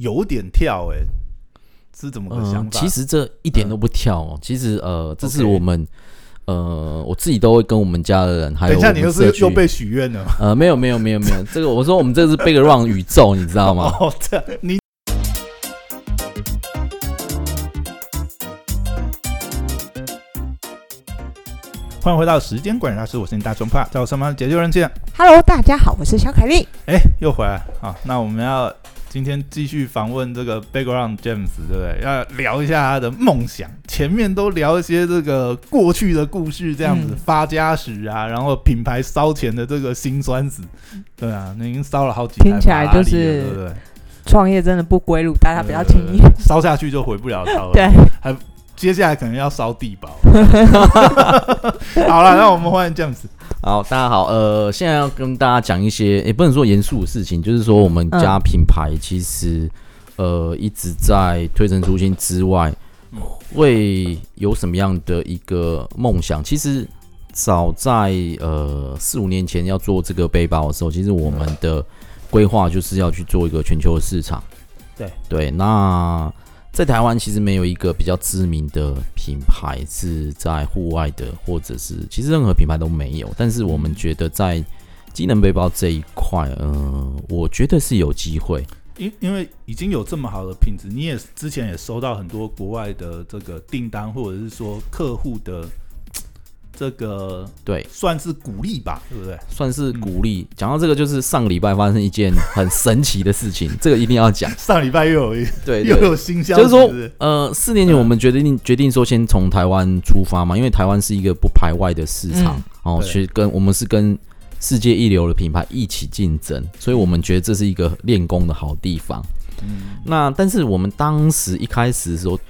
有点跳，哎，是怎么个想嗯，法？其实这一点都不跳哦。其实呃，这是我们呃，我自己都会跟我们家的人，还有等一下，你又是又被许愿了吗？呃，没有没有没有没有，这个我说我们这个是 background 宇宙，你知道吗？哦，这你欢迎回到时间管理大师，我是你大胸怕，在我身旁解救人气。Hello，大家好，我是小凯丽。哎，又回来啊！那我们要今天继续访问这个 Background James，对不对？要聊一下他的梦想。前面都聊一些这个过去的故事，这样子、嗯发家史啊，然后品牌烧钱的这个辛酸史，对啊，那已经烧了好几台听起来就是对不对？创业真的不归路，大家不要轻易。呃 烧下去就回不了头了。对，还接下来可能要烧地堡。好了，那我们欢迎 James。好，大家好，呃，现在要跟大家讲一些，也不能说严肃的事情，就是说我们家嗯品牌其实、呃一直在推陈出新之外嗯，会有什么样的一个梦想？其实早在呃四五年前要做这个背包的时候，其实我们的规划就是要去做一个全球的市场。对对，那在台湾其实没有一个比较知名的品牌是在户外的，或者是其实任何品牌都没有。但是我们觉得在机能背包这一块，嗯，我觉得是有机会。因因为已经有这么好的品质，你也之前也收到很多国外的这个订单，或者是说客户的这个对，算是鼓励吧，对不对？算是鼓励。讲到这个，就是上个礼拜发生一件很神奇的事情，这个一定要讲。上礼拜又有一对对又有新消息，就是说，呃，四年前我们决定决定说先从台湾出发嘛，因为台湾是一个不排外的市场，哦，对去跟我们是跟世界一流的品牌一起竞争，所以我们觉得这是一个练功的好地方。嗯，那但是我们当时一开始的时候，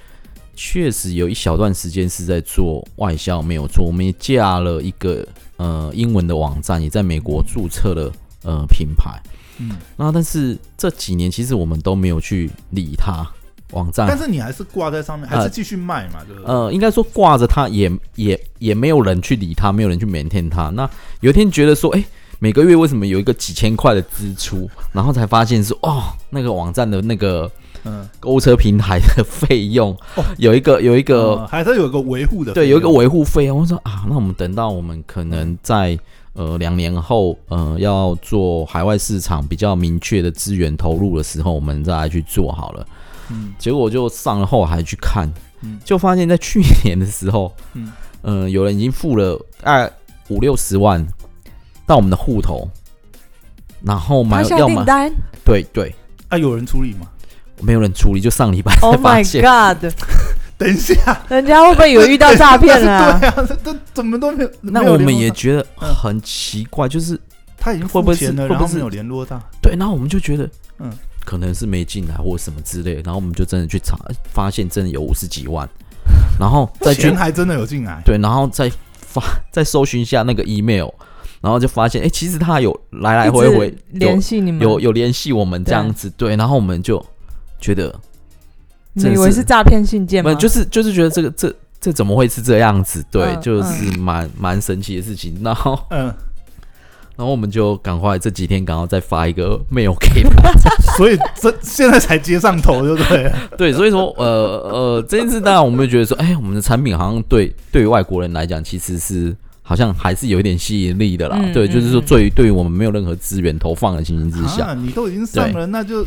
确实有一小段时间是在做外销，没有错，我们也架了一个呃英文的网站，也在美国注册了呃品牌。嗯，那但是这几年其实我们都没有去理它网站但是你还是挂在上面，还是继续卖嘛，对不对？呃，应该说挂着它也也也没有人去理它，没有人去 maintain 它。那有一天觉得说，哎、每个月为什么有一个几千块的支出？然后才发现说，哦，那个网站的那个嗯，购物车平台的费用哦。有一个有一个、呃还是有一个维护的，对有一个维护费用。我说啊，那我们等到我们可能在呃两年后，呃要做海外市场比较明确的资源投入的时候，我们再来去做好了。嗯。结果我就上了后台去看，嗯。就发现，在去年的时候，嗯。呃，有人已经付了大概五六十万到我们的户头，然后买他下要买，订单。对对，啊，有人处理吗？没有人处理，就上礼拜才，Oh 发 my 现。God！等一下，人家会不会有遇到诈骗了啊？对啊，这这怎么都没有？那我们联络到。也觉得嗯很奇怪，就是他已经会不会是付钱了，会不会是然后没有联络到，对，然后我们就觉得，嗯。嗯，可能是没进来或什么之类的，然后我们就真的去查，发现真的有五十几万，然后再去钱还真的有进来，对，然后再发再搜寻一下那个 email，然后就发现，哎、其实他有来来回回联系你们，有有联系我们这样子，对，然后我们就觉得，你以为是诈骗信件吗？就是就是觉得这个这这怎么会是这样子？对，嗯就是蛮 蛮神奇的事情。然后嗯，然后我们就赶快这几天赶快再发一个 mail 给他，所以这现在才接上头，对不对？对，所以说呃呃这件事当然我们就觉得说，哎，我们的产品好像对对于外国人来讲其实是。好像还是有一点吸引力的啦，嗯对，就是说嗯嗯对于对于我们没有任何资源投放的情形之下，啊，你都已经上了，那就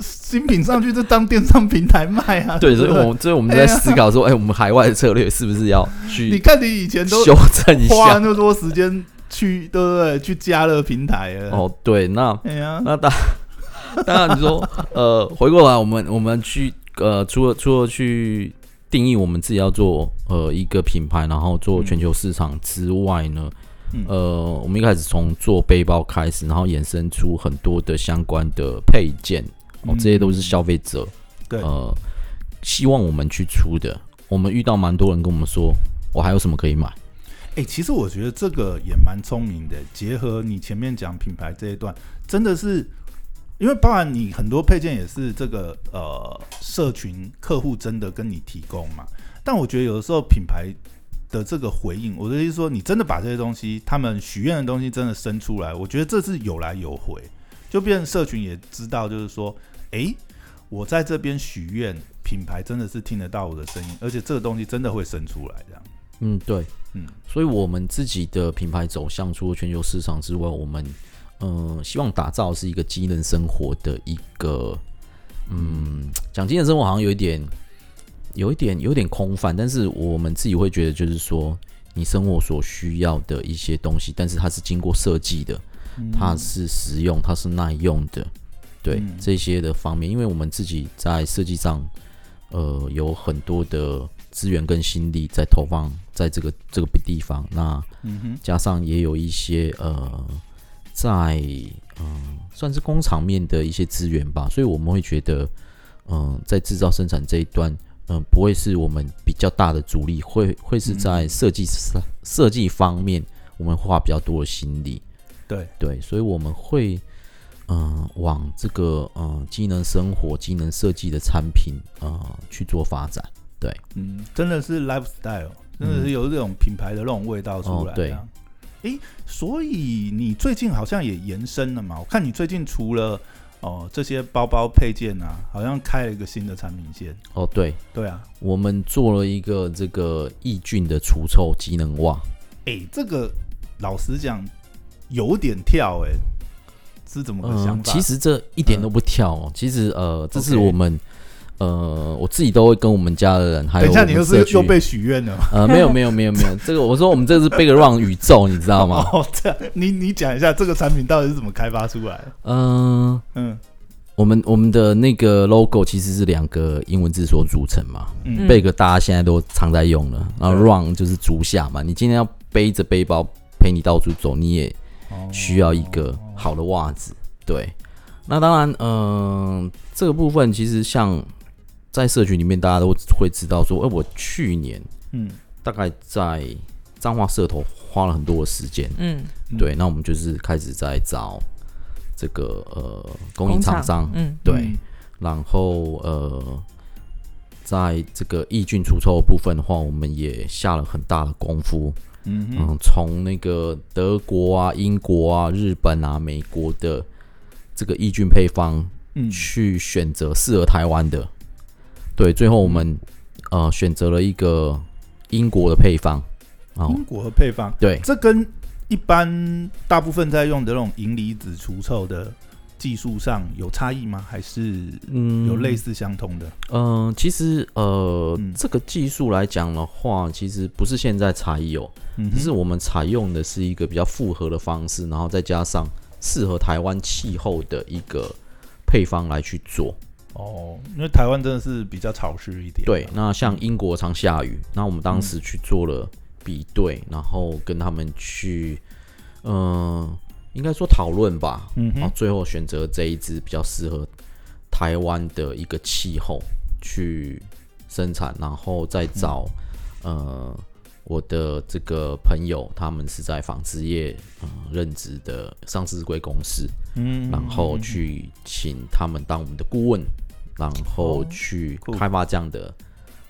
新品上去就当电商平台卖啊。对，所以我们所以我们在思考说，哎、我们海外的策略是不是要去你看你以前都修正一下？花那么多时间去，对不对？去加热平台了。，哦，对，那哎呀，那当 当然你说，呃，回过来我们我们去呃，除了除了去定义我们自己要做呃一个品牌，然后做全球市场之外呢，嗯呃，我们一开始从做背包开始，然后衍生出很多的相关的配件，哦，这些都是消费者对，呃希望我们去出的。我们遇到蛮多人跟我们说，我还有什么可以买？哎、其实我觉得这个也蛮聪明的，结合你前面讲品牌这一段，真的是因为包含你很多配件也是这个呃社群客户真的跟你提供嘛，但我觉得有的时候品牌的这个回应，我的意思说，你真的把这些东西，他们许愿的东西真的生出来，我觉得这是有来有回，就变成社群也知道，就是说，哎、我在这边许愿，品牌真的是听得到我的声音，而且这个东西真的会生出来，这样。嗯，对，嗯，所以我们自己的品牌走向除了全球市场之外，我们嗯希望打造是一个机能生活的一个，嗯，讲机能生活好像有一点，有一点有点空泛，但是我们自己会觉得就是说，你生活所需要的一些东西，但是它是经过设计的，它是实用，它是耐用的，对这些的方面，因为我们自己在设计上，呃，有很多的。资源跟心力在投放在这个这个地方，那加上也有一些呃，在嗯算是工厂面的一些资源吧，所以我们会觉得，嗯，在制造生产这一端，嗯，不会是我们比较大的阻力，会会是在设计设计方面，我们花比较多的心力。对对，所以我们会嗯往这个嗯机能生活、机能设计的产品啊去做发展。对，嗯，真的是 lifestyle，真的是有这种品牌的那种味道出来。对，哎，所以你最近好像也延伸了嘛？我看你最近除了哦这些包包配件啊，好像开了一个新的产品线。哦，对，对啊，我们做了一个这个抑菌的除臭机能袜。诶，这个老实讲有点跳，哎，是怎么个想法？其实这一点都不跳哦。其实呃，这是我们。呃，我自己都会跟我们家的人，还有等一下，你又是又被许愿了？呃，没有没有没有没有，这个我说我们这是 Big Run 宇宙，你知道吗？哦，这样，你你讲一下这个产品到底是怎么开发出来？嗯嗯，我们我们的那个 logo 其实是两个英文字所组成嘛。嗯，Big 大家现在都常在用了，然后 Run 就是足下嘛。你今天要背着背包陪你到处走，你也需要一个好的袜子。对，那当然，嗯，这个部分其实像。在社群里面，大家都会知道说，哎，我去年，嗯，大概在彰化社头花了很多的时间，嗯，对，那我们就是开始在找这个呃供应厂商，嗯，对，然后呃，在这个抑菌除臭部分的话，我们也下了很大的功夫，嗯嗯，从那个德国啊、英国啊、日本啊、美国的这个抑菌配方，嗯，去选择适合台湾的。对，最后我们呃选择了一个英国的配方，英国的配方，对，这跟一般大部分在用的那种银离子除臭的技术上有差异吗？还是嗯有类似相通的？嗯，其实呃这个技术来讲的话，其实不是现在才有，只是我们采用的是一个比较复合的方式，然后再加上适合台湾气候的一个配方来去做。哦，因为台湾真的是比较潮湿一点。对，那像英国常下雨，那我们当时去做了比对，然后跟他们去，嗯，应该说讨论吧，嗯，然后最后选择这一支比较适合台湾的一个气候去生产，然后再找，呃，我的这个朋友，他们是在纺织业嗯任职的上市贵公司，嗯，然后去请他们当我们的顾问。然后去开发这样的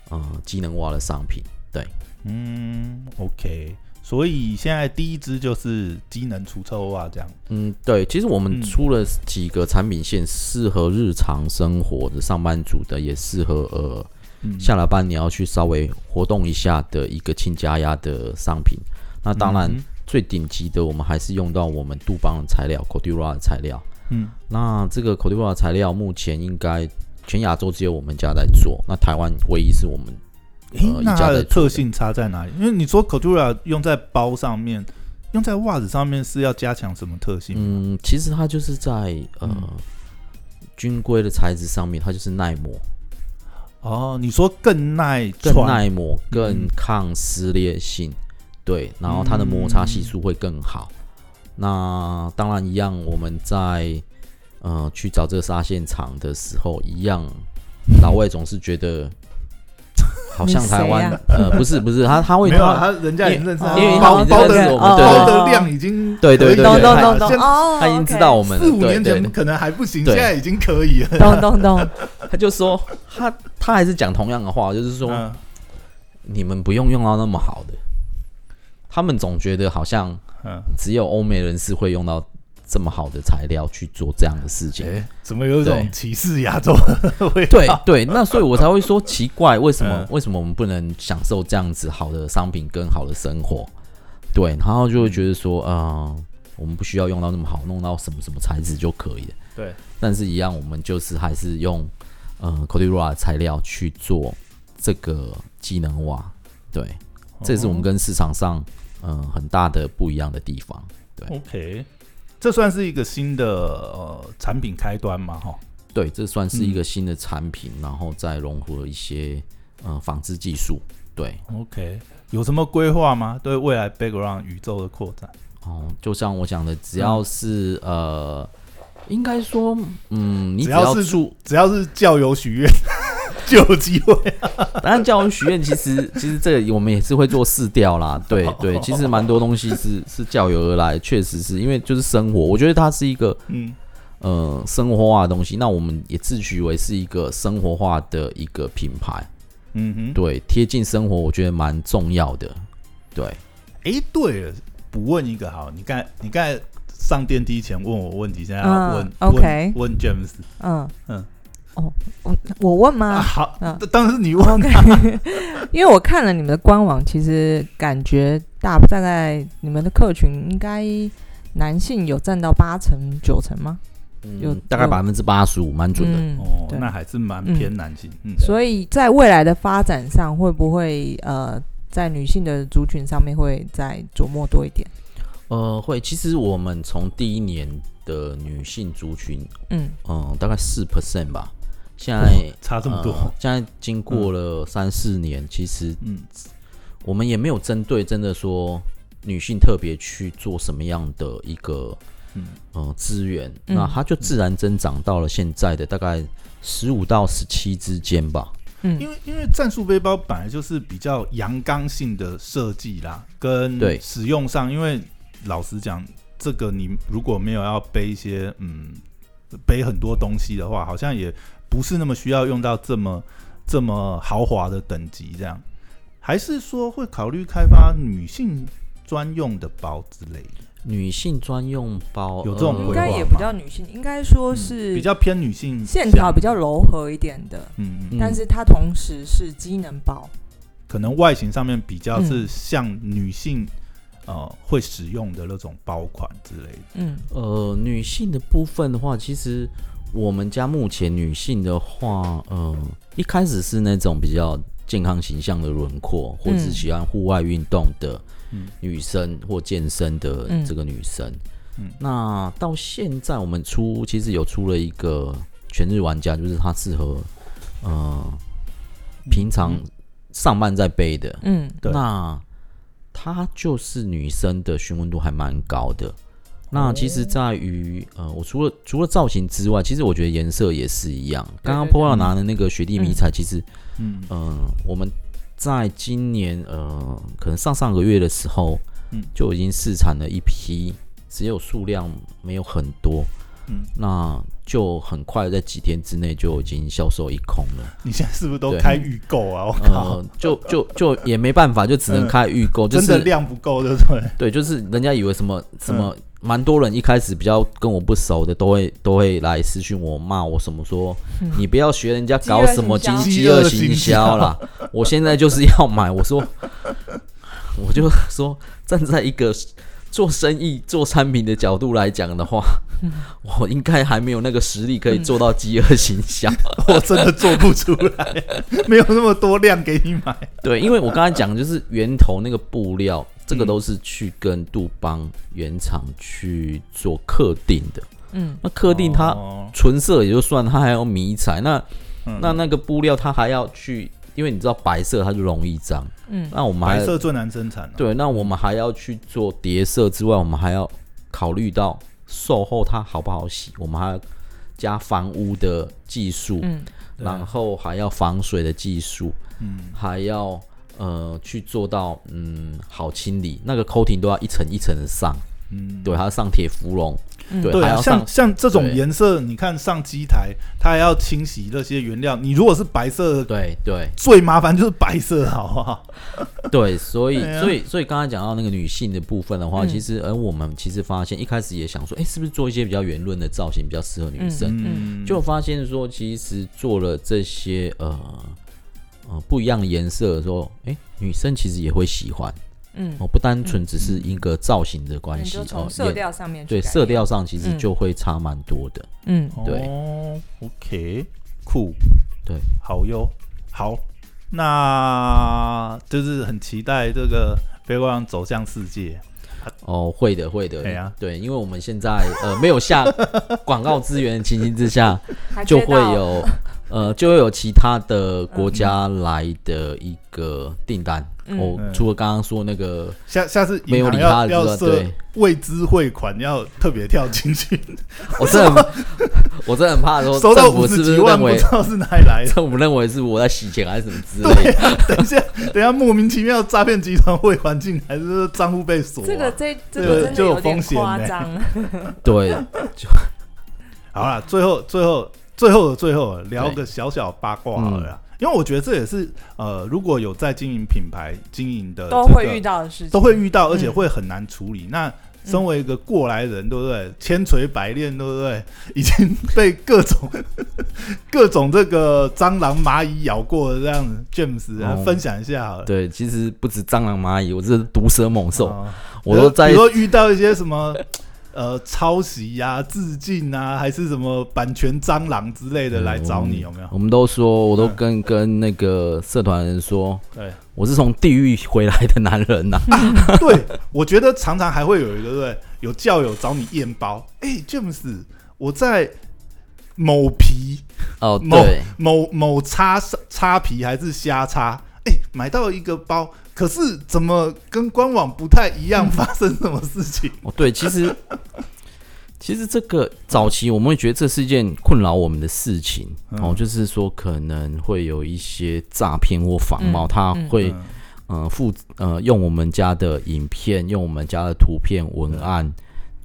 呃机能袜的商品，对，嗯，OK，所以现在第一支就是机能除臭袜这样，嗯，对，其实我们出了几个产品线，适合日常生活的上班族的，也适合呃下了班你要去稍微活动一下的一个轻加压的商品。那当然最顶级的，我们还是用到我们杜邦的材料 c o d u r a 的材料，嗯，那这个 c o d u r a 材料目前应该。全亚洲只有我们家在做，那台湾唯一是我们。诶，那它的特性差在哪里？因为你说 c o d u r a 用在包上面，用在袜子上面是要加强什么特性？嗯，其实它就是在呃军规的材质上面，它就是耐磨。哦，你说更耐、更耐磨、更抗撕裂性，对，然后它的摩擦系数会更好。那当然一样，我们在。呃，去找这个纱线厂的时候，一样，老外总是觉得好像台湾，呃，不是不是，他他会他他人家已经认识，因为包包的包的量已经对对对，懂懂懂懂，他已经知道我们四五年前可能还不行，现在已经可以了，懂懂懂。他就说他他还是讲同样的话，就是说你们不用用到那么好的，他们总觉得好像只有欧美人士会用到。这么好的材料去做这样的事情。哎，怎么有一种歧视亚洲的味道？对对，那所以我才会说奇怪，为什么嗯为什么我们不能享受这样子好的商品跟好的生活？对，然后就会觉得说，呃，我们不需要用到那么好，弄到什么什么材质就可以了。对，但是一样，我们就是还是用呃 c o d y r a 的材料去做这个机能瓦。对，这也是我们跟市场上嗯、呃很大的不一样的地方。对 OK，这算是一个新的呃产品开端嘛？哈，对，这算是一嗯个新的产品，然后再融合一些呃纺织技术。对，OK，有什么规划吗？对未来 Background 宇宙的扩展？哦，就像我讲的，只要是、呃，应该说，嗯，你只只要是出，只要是教友许愿，就有机会。当然教育许愿，其实 其实这个我们也是会做试调啦，对对，其实蛮多东西是是教友而来，确实是因为就是生活，我觉得它是一个嗯，呃生活化的东西，那我们也自诩为是一个生活化的一个品牌，嗯哼，对，贴近生活，我觉得蛮重要的，对。哎，对了，补问一个好，你刚才你刚才上电梯前问我问题，现在要嗯问、OK 问问 James 嗯。嗯哦，我我问啊，吗？好，嗯当然是你问 因为我看了你们的官网，其实感觉大大概你们的客群应该男性有占到八成九成吗？有嗯，大概百分之八十五，蛮准的。嗯哦，那还是蛮嗯偏男性，嗯，所以在未来的发展上，会不会呃，在女性的族群上面会再琢磨多一点？呃，会。其实我们从第一年的女性族群，嗯嗯、大概四 percent 吧。现在、差这么多，呃现在经过了三四年，其实嗯。我们也没有针对真的说女性特别去做什么样的一个嗯。呃资源，嗯。那它就自然增长到了现在的大概十五到十七之间吧。嗯。因为因为战术背包本来就是比较阳刚性的设计啦，跟对。使用上，因为老实讲，这个你如果没有要背一些嗯背很多东西的话，好像也不是那么需要用到这么这么豪华的等级这样，还是说会考虑开发女性专用的包之类的，女性专用包有这种应该也不叫女性，应该说嗯是比较偏女性线条比较柔和一点的，嗯但是它同时是机能包。可能外形上面比较是嗯。像女性。呃，会使用的那种包款之类的，嗯。呃，女性的部分的话，其实我们家目前女性的话，呃，一开始是那种比较健康形象的轮廓，或者喜欢户外运动的嗯女生或健身的嗯这个女生。嗯那到现在我们出其实有出了一个全日玩家，就是它适合呃平常嗯上班在背的。嗯对那它就是女生的询问度还蛮高的。那其实在于呃，我除了除了造型之外，其实我觉得颜色也是一样。刚刚对对 Paul 拿的那个雪地迷彩，其实嗯嗯、呃我们在今年呃，可能上上个月的时候，嗯。就已经试产了一批，只有数量没有很多，嗯，那就很快在几天之内就已经销售一空了。你现在是不是都开预购啊？我靠，呃，就就就也没办法，就只能开预购，就真的是量不够，对不对？对，就是人家以为什么什么，嗯蛮多人一开始比较跟我不熟的，都会都会来私讯我骂我什么说，嗯。你不要学人家搞什么经饥饿饥饿行行销销。啦，我现在就是要买，我说，我就说站在一个做生意做产品的角度来讲的话，嗯 我应该还没有那个实力可以做到饥饿行销。我真的做不出来，没有那么多量给你买。对，因为我刚才讲就是源头那个布料，这个嗯都是去跟杜邦原厂去做客定的。嗯那客定它哦纯色也就算，它还要迷彩，那嗯那那个布料它还要去，因为你知道白色它就容易脏，嗯。那我们还白色最难生产啊。对，那我们还要去做叠色之外，我们还要考虑到售后它好不好洗，我们还要加防污的技术，嗯。然后还要防水的技术，嗯。还要呃去做到嗯好清理，那个 coating 都要一层一层的上，嗯，对，还要上铁芙蓉，嗯对像像这种颜色，你看上机台，它还要清洗那些原料。你如果是白色，对对最麻烦就是白色，好不好？对，所以啊所以所以刚才讲到那个女性的部分的话，嗯其实而我们其实发现一开始也想说，哎，是不是做一些比较圆润的造型比较适合女生？嗯，就发现说，其实做了这些呃呃不一样的颜色的时候，哎，女生其实也会喜欢嗯，哦，不单纯只是一个造型的关系从，色调上面对色调，上其实嗯。就会差蛮多的。嗯。对。哦，OK，酷，对，好哟，好，那就是很期待这个飞光走向世界。哦，会的，会的，对啊。对，因为我们现在呃没有下 广告资源的情形之下，就会有呃就会有其他的国家来的一个订单。嗯哦，嗯。除了刚刚说那个下下次没有银行理他的要要设之外对。未知汇款，要特别跳进去，我真的很，我真的很怕说收到五政府是不十几万，是认为不知道是哪里来的。政府认为是我在洗钱还是什么之类的？等一下，等一下，莫名其妙诈骗集团汇款进来，就是账户被锁、啊。这个这这这个真的个就有风险呢。夸张，对，好了，最后最后最后的最后聊个小小八卦好了啦，因为我觉得这也是呃，如果有在经营品牌经营的、都会遇，到的事情，都会遇到，而且嗯会很难处理。那身为一个过来人，对不对？千锤百炼，对不对？已经被各种 各种这个蟑螂、蚂蚁咬过的这样子，James 分享一下好了。对，其实不止蟑螂、蚂蚁，我这是毒蛇猛兽，哦我都在比如说遇到一些什么呃抄袭呀、致敬啊，还是什么版权蟑螂之类的嗯来找你，有没有？我们都说，我都嗯跟跟那个社团人说，对。我是从地狱回来的男人呐、对，我觉得常常还会有一个对？有教友找你验包，哎、m e s 我在某皮哦，某对，某某叉叉皮还是虾叉，哎、买到一个包，可是怎么跟官网不太一样？发生什么事情？哦，对，其实 其实这个早期我们会觉得这是一件困扰我们的事情、嗯哦，就是说可能会有一些诈骗或仿冒，嗯他嗯会、嗯呃附呃用我们家的影片，用我们家的图片文案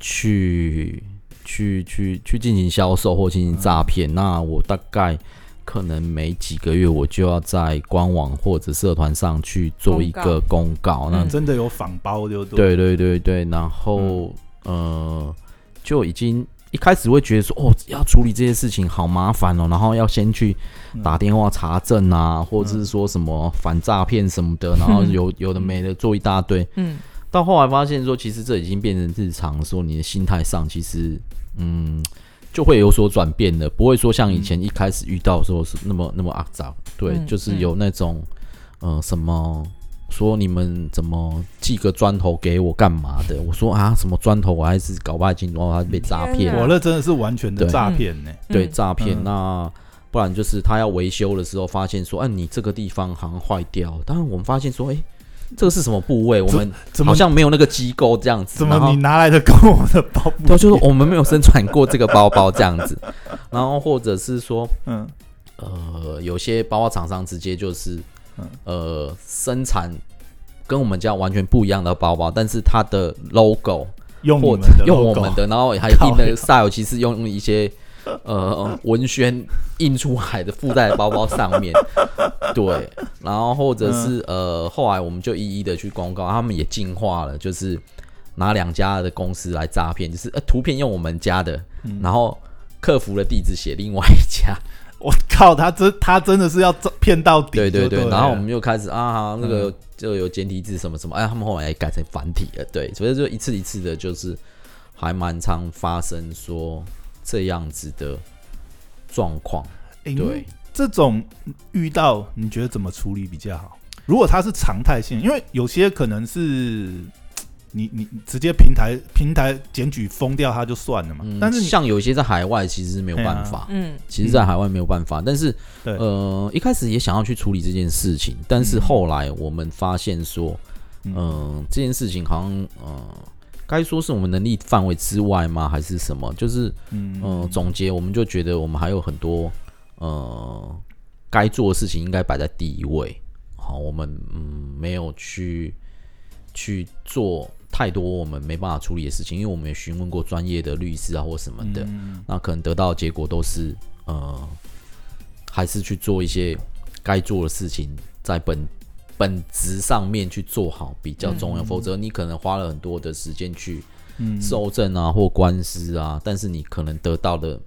去去去去进行销售或进行诈骗。那我大概可能每几个月我就要在官网或者社团上去做一个公告。那嗯真的有仿包就对。对对对对，然后、呃就已经。一开始会觉得说，哦，要处理这些事情好麻烦哦，然后要先去打电话查证啊，或者是说什么反诈骗什么的，然后有有的没的做一大堆。嗯到后来发现说，其实这已经变成日常，说你的心态上其实嗯就会有所转变的，不会说像以前一开始遇到的时候是那么那么肮脏。对，嗯就是有那种呃什么。说你们怎么寄个砖头给我干嘛的？我说啊，什么砖头我还是搞不太清楚，然后他被诈骗我那真的是完全的诈骗呢。对嗯诈骗。嗯那不然就是他要维修的时候，发现说，哎、你这个地方好像坏掉。当然我们发现说，哎、这个是什么部位？我们好像没有那个机构这样子。怎么你拿来的跟我们的包对，就是我们没有生产过这个包包这样子。然后或者是说，嗯呃，有些包包厂商直接就是嗯，呃，生产跟我们家完全不一样的包包，但是它的 logo 或用我们的用我们的，然后还印靠的 style，其实用一些呃文宣印出来的附在包包上面，对，然后或者是、呃，后来我们就一一的去公告，他们也进化了，就是拿两家的公司来诈骗，就是呃图片用我们家的，嗯然后客服的地址写另外一家，我靠，他真他真的是要骗到底就对对，对对，然后我们又开始啊，那个嗯就有简体字什么什么，哎，他们后来也改成繁体了，对，所以就一次一次的，就是还蛮常发生说这样子的状况，诶对，这种遇到你觉得怎么处理比较好？如果它是常态性，因为有些可能是 你你你直接平台平台检举封掉它就算了嘛，嗯，但是像有一些在海外其实是没有办法，嗯。其实在海外没有办法，但是对呃一开始也想要去处理这件事情，但是嗯。后来我们发现说，嗯。嗯、这件事情好像呃。该说是我们能力范围之外吗？还是什么？就是嗯嗯，总结我们就觉得我们还有很多呃该做的事情应该摆在第一位。好，我们嗯没有去去做太多我们没办法处理的事情，因为我们也询问过专业的律师啊或什么的，嗯那可能得到的结果都是呃，还是去做一些该做的事情，在本本质上面去做好比较重要，嗯否则你可能花了很多的时间去嗯受证啊或官司啊，但是你可能得到的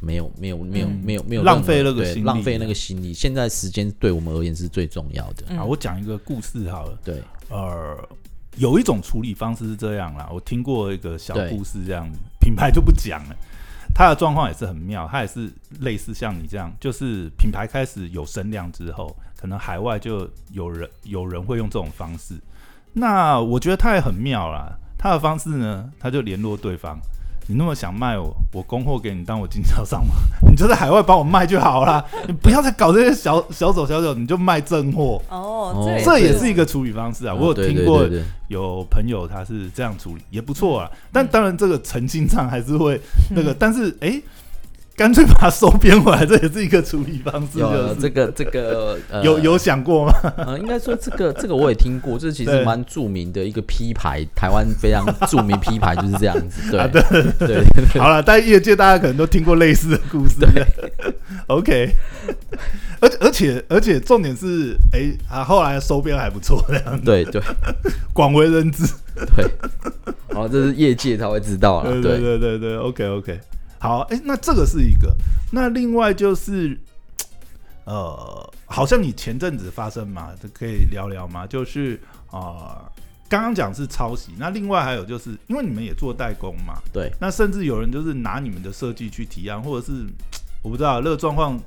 没有没有没有嗯没有没有浪费那个浪费那个心力。现在时间对我们而言是最重要的，嗯啊，我讲一个故事好了。对，呃，有一种处理方式是这样啦，我听过一个小故事，这样子，品牌就不讲了。他的状况也是很妙，他也是类似像你这样，就是品牌开始有声量之后，可能海外就有人有人会用这种方式。那我觉得他也很妙啦，他的方式呢，他就联络对方。你那么想卖我，我供货给你当我经销商嘛，你就在海外帮我卖就好啦，你不要再搞这些小小手小脚，你就卖正货，哦哦这也是。一个处理方式啊。我有听过有朋友他是这样处理，也不错啊。但当然，这个诚信上还是会那个，但是哎，干脆把它收编回来，这也是一个处理方式。有就是。这个这个 呃有有想过吗？呃，应该说这个这个我也听过，这其对。实蛮著名的一个 P 牌，台湾非常著名 P 牌就是这样子，对。啊对对好了，但业界大家可能都听过类似的故事。OK，而而且而且重点是，哎啊，后来收编还不错，这样子。对对。广为人知。对，哦，这是业界他会知道了，对对对。对对，OK OK，好，哎、那这个是一个，那另外就是，呃，好像你前阵子发生嘛，这可以聊聊吗？就是啊，刚刚讲是抄袭，那另外还有就是，因为你们也做代工嘛，对，那甚至有人就是拿你们的设计去提案，或者是我不知道这个状况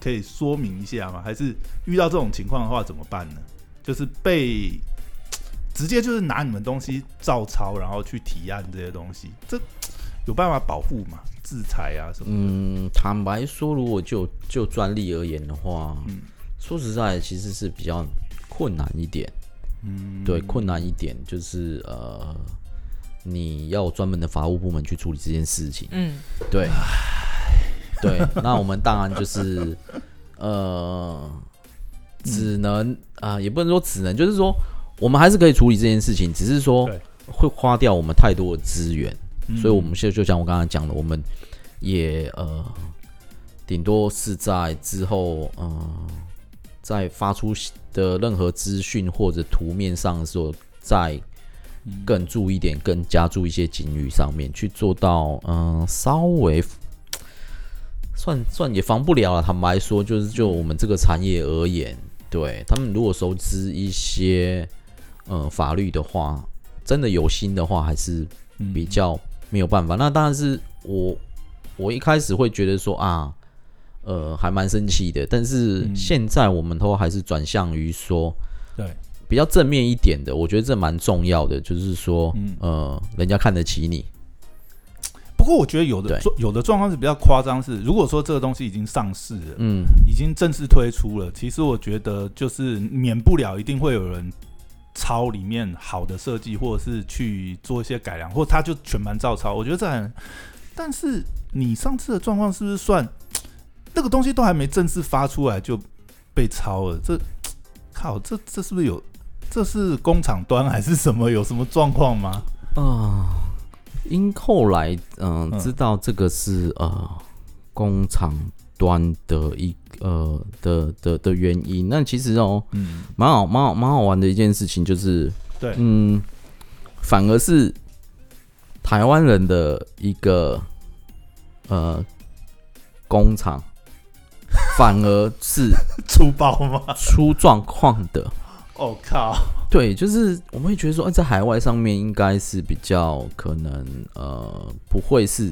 可以说明一下吗？还是遇到这种情况的话怎么办呢？就是被直接就是拿你们东西照抄，然后去提案这些东西，这有办法保护吗？制裁啊什么的？嗯，坦白说，如果就就专利而言的话，嗯说实在，其实是比较困难一点，嗯，对，困难一点就是呃，你要有专门的法务部门去处理这件事情。嗯对，对，那我们当然就是呃，只能啊、也不能说只能，就是说我们还是可以处理这件事情，只是说会花掉我们太多的资源，嗯所以我们现在就像我刚才讲的，我们也呃，顶多是在之后呃，在发出的任何资讯或者图面上的时候，再嗯。更注意一点，更加注一些警语上面去做到，嗯、稍微算算也防不了了。坦白说，就是就我们这个产业而言，对他们如果熟知一些呃法律的话，真的有心的话，还是嗯。比较没有办法。那当然是我我一开始会觉得说啊，呃，还蛮生气的。但是嗯现在我们都还是转向于说对，比较正面一点的，我觉得这蛮重要的，就是说嗯呃，人家看得起你。不过我觉得有的状有的状况是比较夸张，是如果说这个东西已经上市了，嗯，已经正式推出了，其实我觉得就是免不了一定会有人抄里面好的设计，或者是去做一些改良，或他就全盘照抄。我觉得这很，但是你上次的状况是不是算那个东西都还没正式发出来就被抄了？这靠，这这是不是有？这是工厂端还是什么？有什么状况吗？啊、因后来嗯、嗯知道这个是呃工厂端的一呃的的的原因。那其实哦，嗯，蛮好蛮好蛮好玩的一件事情就是，对，嗯，反而是台湾人的一个呃工厂，反而是 粗暴吗？出状况的。我 靠！对，就是我们会觉得说，哎，在海外上面应该是比较可能，呃，不会是，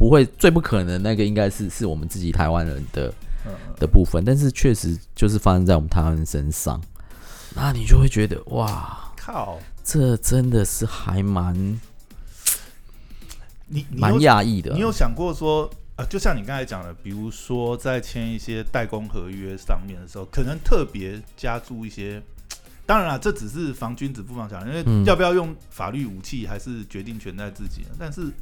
不会最不可能的那个，应该是是我们自己台湾人的嗯的部分，但是确实就是发生在我们台湾人身上，那你就会觉得哇，靠！这真的是还蛮蛮你你有讶异的。你有想过说，呃，就像你刚才讲的，比如说在签一些代工合约上面的时候，可能特别加注一些。当然了，这只是防君子不防小人，因为嗯要不要用法律武器，还是决定权在自己。但是，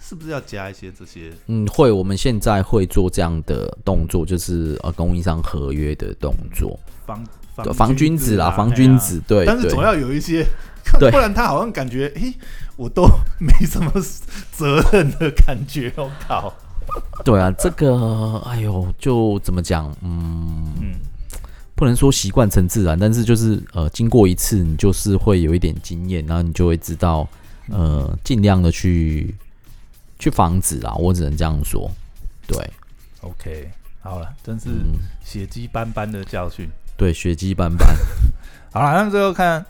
是不是要加一些这些？嗯，会，我们现在会做这样的动作，就是呃供应商合约的动作。防防君子啦，防君子，对，但是总要有一些，不然他好像感觉，诶，我都没什么责任的感觉，我靠。对啊，这个，哎呦，就怎么讲，嗯嗯，不能说习惯成自然，但是就是呃，经过一次，你就是会有一点经验，然后你就会知道，呃，尽量的去去防止啦。我只能这样说。对，OK，好了，真是血迹斑斑的教训。对，血迹斑斑。好了，那最后看。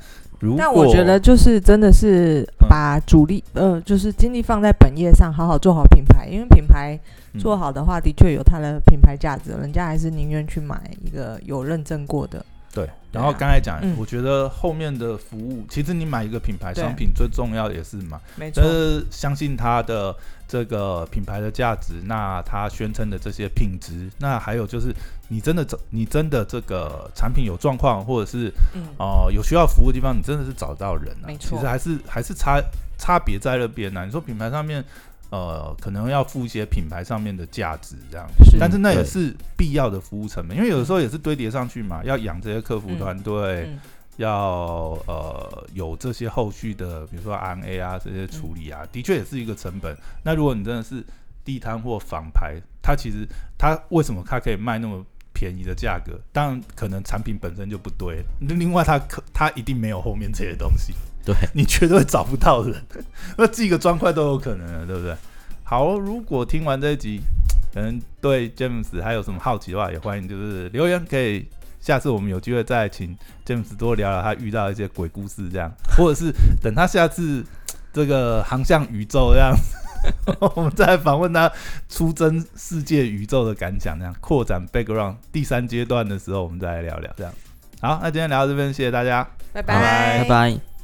但我觉得就是真的是把主力呃，就是精力放在本业上，好好做好品牌。因为品牌做好的话，的确有它的品牌价值，人家还是宁愿去买一个有认证过的。对，然后刚才讲，我觉得后面的服务，其实你买一个品牌商品最重要也是嘛，没错，相信它的这个品牌的价值，那它宣称的这些品质，那还有就是你真的找你真的这个产品有状况，或者是哦有需要服务的地方，你真的是找到人啊，没错，其实还是还是差差别在那边呢。你说品牌上面。呃，可能要付一些品牌上面的价值这样，但是那也是必要的服务成本，因为有的时候也是堆叠上去嘛，要养这些客服团队，要呃有这些后续的，比如说 RNA 啊这些处理啊，的确也是一个成本。那如果你真的是地摊或仿牌，它其实它为什么它可以卖那么便宜的价格？当然可能产品本身就不对，另外它可它一定没有后面这些东西。对 你绝对找不到人，那寄个砖块都有可能的，对不对？好，如果听完这一集，可能对 James 还有什么好奇的话，也欢迎就是留言，可以下次我们有机会再请 James 多聊聊他遇到一些鬼故事这样，或者是等他下次这个航向宇宙这样，我们再访问他出征世界宇宙的感想，这样扩展 background 第三阶段的时候，我们再来聊聊这样。好，那今天聊到这边，谢谢大家，拜拜，拜拜。